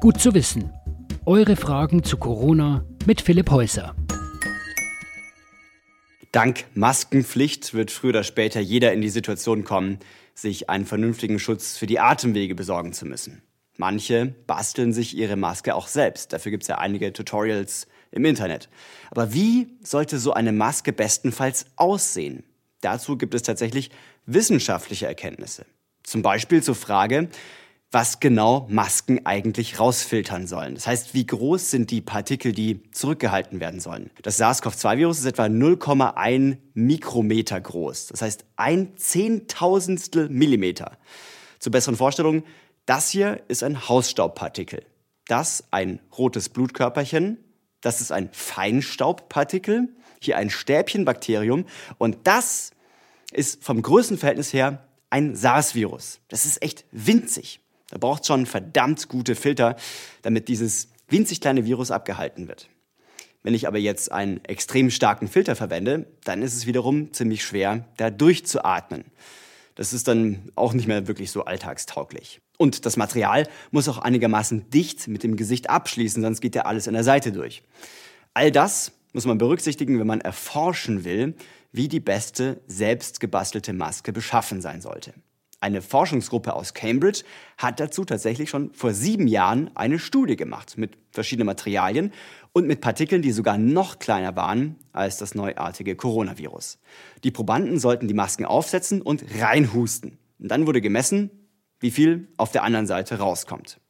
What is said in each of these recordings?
Gut zu wissen. Eure Fragen zu Corona mit Philipp Häuser. Dank Maskenpflicht wird früher oder später jeder in die Situation kommen, sich einen vernünftigen Schutz für die Atemwege besorgen zu müssen. Manche basteln sich ihre Maske auch selbst. Dafür gibt es ja einige Tutorials im Internet. Aber wie sollte so eine Maske bestenfalls aussehen? Dazu gibt es tatsächlich wissenschaftliche Erkenntnisse. Zum Beispiel zur Frage, was genau Masken eigentlich rausfiltern sollen. Das heißt, wie groß sind die Partikel, die zurückgehalten werden sollen. Das SARS-CoV-2-Virus ist etwa 0,1 Mikrometer groß. Das heißt, ein Zehntausendstel Millimeter. Zur besseren Vorstellung, das hier ist ein Hausstaubpartikel. Das ein rotes Blutkörperchen. Das ist ein Feinstaubpartikel. Hier ein Stäbchenbakterium. Und das ist vom Größenverhältnis her ein SARS-Virus. Das ist echt winzig. Da braucht es schon verdammt gute Filter, damit dieses winzig kleine Virus abgehalten wird. Wenn ich aber jetzt einen extrem starken Filter verwende, dann ist es wiederum ziemlich schwer, da durchzuatmen. Das ist dann auch nicht mehr wirklich so alltagstauglich. Und das Material muss auch einigermaßen dicht mit dem Gesicht abschließen, sonst geht ja alles in der Seite durch. All das muss man berücksichtigen, wenn man erforschen will, wie die beste selbst gebastelte Maske beschaffen sein sollte. Eine Forschungsgruppe aus Cambridge hat dazu tatsächlich schon vor sieben Jahren eine Studie gemacht mit verschiedenen Materialien und mit Partikeln, die sogar noch kleiner waren als das neuartige Coronavirus. Die Probanden sollten die Masken aufsetzen und reinhusten. Und dann wurde gemessen, wie viel auf der anderen Seite rauskommt.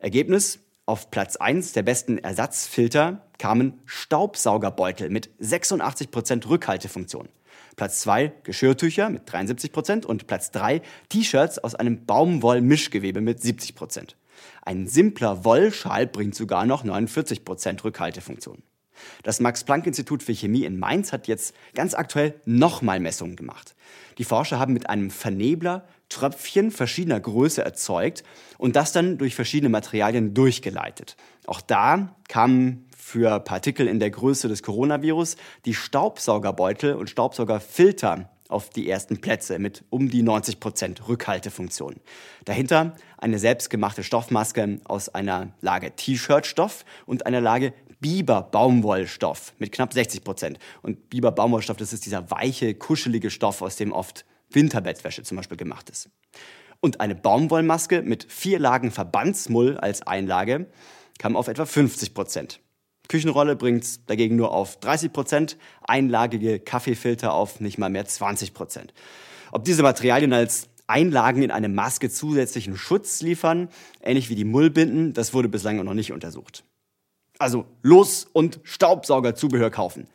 Ergebnis, auf Platz 1 der besten Ersatzfilter kamen Staubsaugerbeutel mit 86% Rückhaltefunktion. Platz 2 Geschirrtücher mit 73 Prozent und Platz 3 T-Shirts aus einem Baumwollmischgewebe mit 70 Prozent. Ein simpler Wollschal bringt sogar noch 49 Prozent Rückhaltefunktion. Das Max-Planck-Institut für Chemie in Mainz hat jetzt ganz aktuell nochmal Messungen gemacht. Die Forscher haben mit einem Vernebler Tröpfchen verschiedener Größe erzeugt und das dann durch verschiedene Materialien durchgeleitet. Auch da kamen für Partikel in der Größe des Coronavirus die Staubsaugerbeutel und Staubsaugerfilter auf die ersten Plätze mit um die 90 Prozent Rückhaltefunktion. Dahinter eine selbstgemachte Stoffmaske aus einer Lage T-Shirt-Stoff und einer Lage Biber-Baumwollstoff mit knapp 60 Prozent. Und Biber-Baumwollstoff, das ist dieser weiche, kuschelige Stoff, aus dem oft Winterbettwäsche zum Beispiel gemacht ist. Und eine Baumwollmaske mit vier Lagen Verbandsmull als Einlage kam auf etwa 50 Prozent. Küchenrolle bringt dagegen nur auf 30 Prozent, einlagige Kaffeefilter auf nicht mal mehr 20 Prozent. Ob diese Materialien als Einlagen in eine Maske zusätzlichen Schutz liefern, ähnlich wie die Mullbinden, das wurde bislang noch nicht untersucht. Also los und Staubsaugerzubehör kaufen.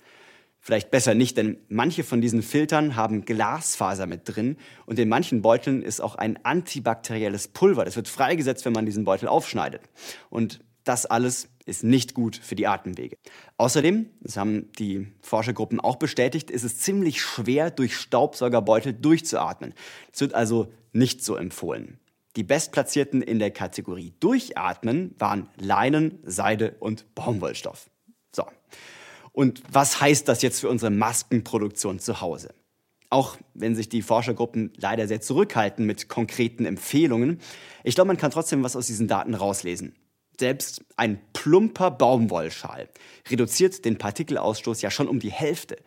Vielleicht besser nicht, denn manche von diesen Filtern haben Glasfaser mit drin und in manchen Beuteln ist auch ein antibakterielles Pulver. Das wird freigesetzt, wenn man diesen Beutel aufschneidet. Und das alles ist nicht gut für die Atemwege. Außerdem, das haben die Forschergruppen auch bestätigt, ist es ziemlich schwer, durch Staubsaugerbeutel durchzuatmen. Es wird also nicht so empfohlen. Die bestplatzierten in der Kategorie Durchatmen waren Leinen, Seide und Baumwollstoff. So. Und was heißt das jetzt für unsere Maskenproduktion zu Hause? Auch wenn sich die Forschergruppen leider sehr zurückhalten mit konkreten Empfehlungen, ich glaube, man kann trotzdem was aus diesen Daten rauslesen. Selbst ein plumper Baumwollschal reduziert den Partikelausstoß ja schon um die Hälfte.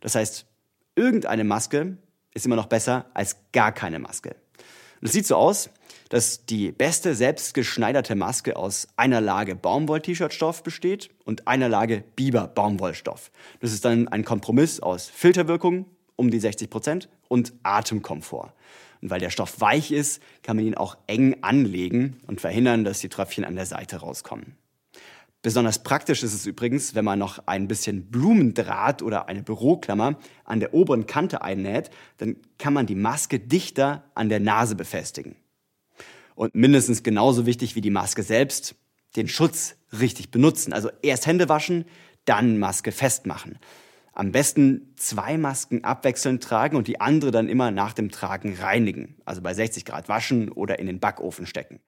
Das heißt, irgendeine Maske ist immer noch besser als gar keine Maske. Und es sieht so aus, dass die beste selbstgeschneiderte Maske aus einer Lage Baumwoll-T-Shirt-Stoff besteht und einer Lage Biber-Baumwollstoff. Das ist dann ein Kompromiss aus Filterwirkung um die 60 Prozent und Atemkomfort. Und weil der Stoff weich ist, kann man ihn auch eng anlegen und verhindern, dass die Tröpfchen an der Seite rauskommen. Besonders praktisch ist es übrigens, wenn man noch ein bisschen Blumendraht oder eine Büroklammer an der oberen Kante einnäht, dann kann man die Maske dichter an der Nase befestigen. Und mindestens genauso wichtig wie die Maske selbst, den Schutz richtig benutzen. Also erst Hände waschen, dann Maske festmachen. Am besten zwei Masken abwechselnd tragen und die andere dann immer nach dem Tragen reinigen. Also bei 60 Grad waschen oder in den Backofen stecken.